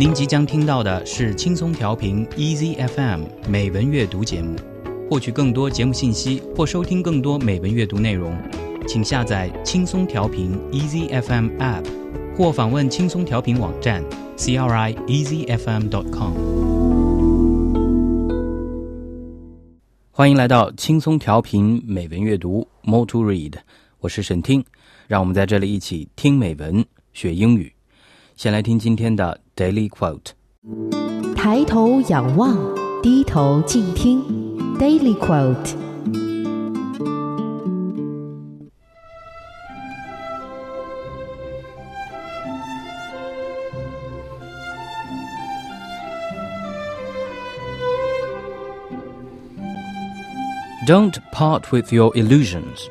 您即将听到的是轻松调频 Easy FM 美文阅读节目。获取更多节目信息或收听更多美文阅读内容，请下载轻松调频 Easy FM App，或访问轻松调频网站 crieasyfm.com。欢迎来到轻松调频美文阅读 More to Read，我是沈听，让我们在这里一起听美文学英语。先来听今天的 Daily Quote：抬头仰望，低头静听。Daily Quote。Don't part with your illusions.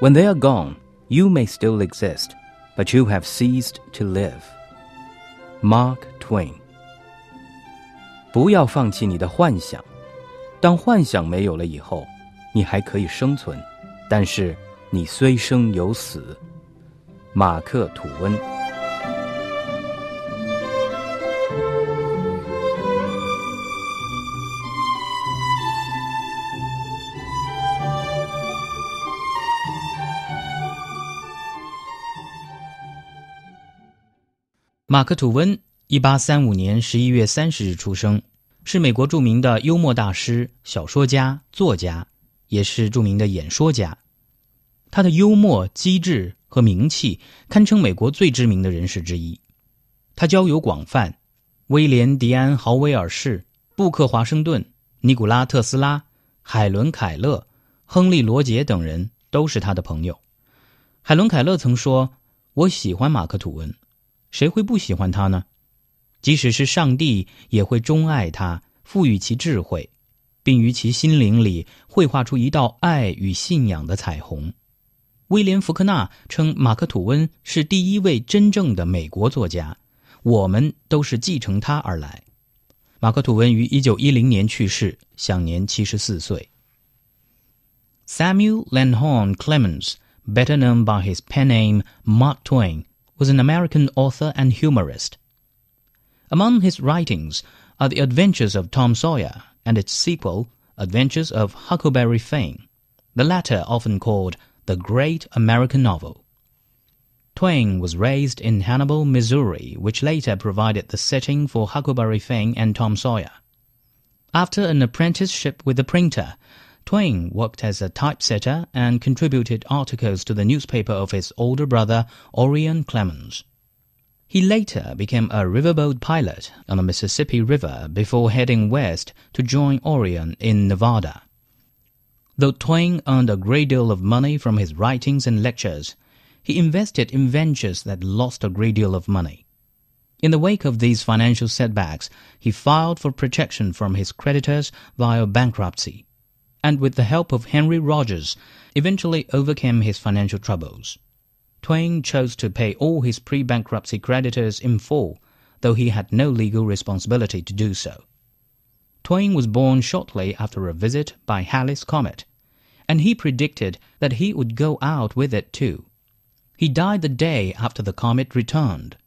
When they are gone, you may still exist, but you have ceased to live. Mark Twain。不要放弃你的幻想。当幻想没有了以后，你还可以生存，但是你虽生有死。马克·吐温。马克·吐温，一八三五年十一月三十日出生，是美国著名的幽默大师、小说家、作家，也是著名的演说家。他的幽默、机智和名气堪称美国最知名的人士之一。他交友广泛，威廉·迪安·豪威尔士、布克·华盛顿、尼古拉·特斯拉、海伦·凯勒、亨利·罗杰等人都是他的朋友。海伦·凯勒曾说：“我喜欢马克·吐温。”谁会不喜欢他呢？即使是上帝也会钟爱他，赋予其智慧，并于其心灵里绘画出一道爱与信仰的彩虹。威廉·福克纳称马克·吐温是第一位真正的美国作家，我们都是继承他而来。马克·吐温于一九一零年去世，享年七十四岁。Samuel Langhorne Clemens, better known by his pen name Mark Twain. was an American author and humorist. Among his writings are The Adventures of Tom Sawyer and its sequel, Adventures of Huckleberry Finn, the latter often called the Great American Novel. Twain was raised in Hannibal, Missouri, which later provided the setting for Huckleberry Finn and Tom Sawyer. After an apprenticeship with a printer, Twain worked as a typesetter and contributed articles to the newspaper of his older brother, Orion Clemens. He later became a riverboat pilot on the Mississippi River before heading west to join Orion in Nevada. Though Twain earned a great deal of money from his writings and lectures, he invested in ventures that lost a great deal of money. In the wake of these financial setbacks, he filed for protection from his creditors via bankruptcy and with the help of Henry Rogers, eventually overcame his financial troubles. Twain chose to pay all his pre-bankruptcy creditors in full, though he had no legal responsibility to do so. Twain was born shortly after a visit by Halley's Comet, and he predicted that he would go out with it too. He died the day after the comet returned.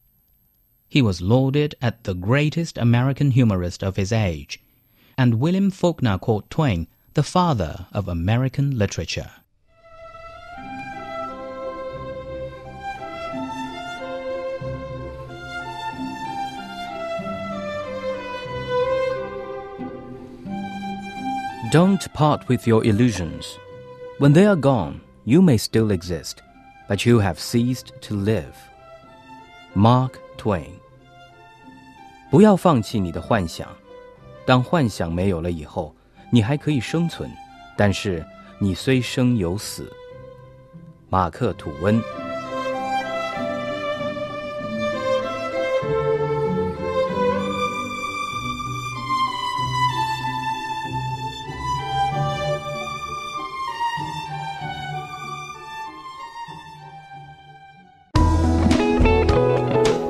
He was lauded as the greatest American humorist of his age, and William Faulkner called Twain the father of American literature. Don't part with your illusions. When they are gone, you may still exist, but you have ceased to live. Mark Twain。不要放弃你的幻想，当幻想没有了以后，你还可以生存，但是你虽生有死。马克·吐温。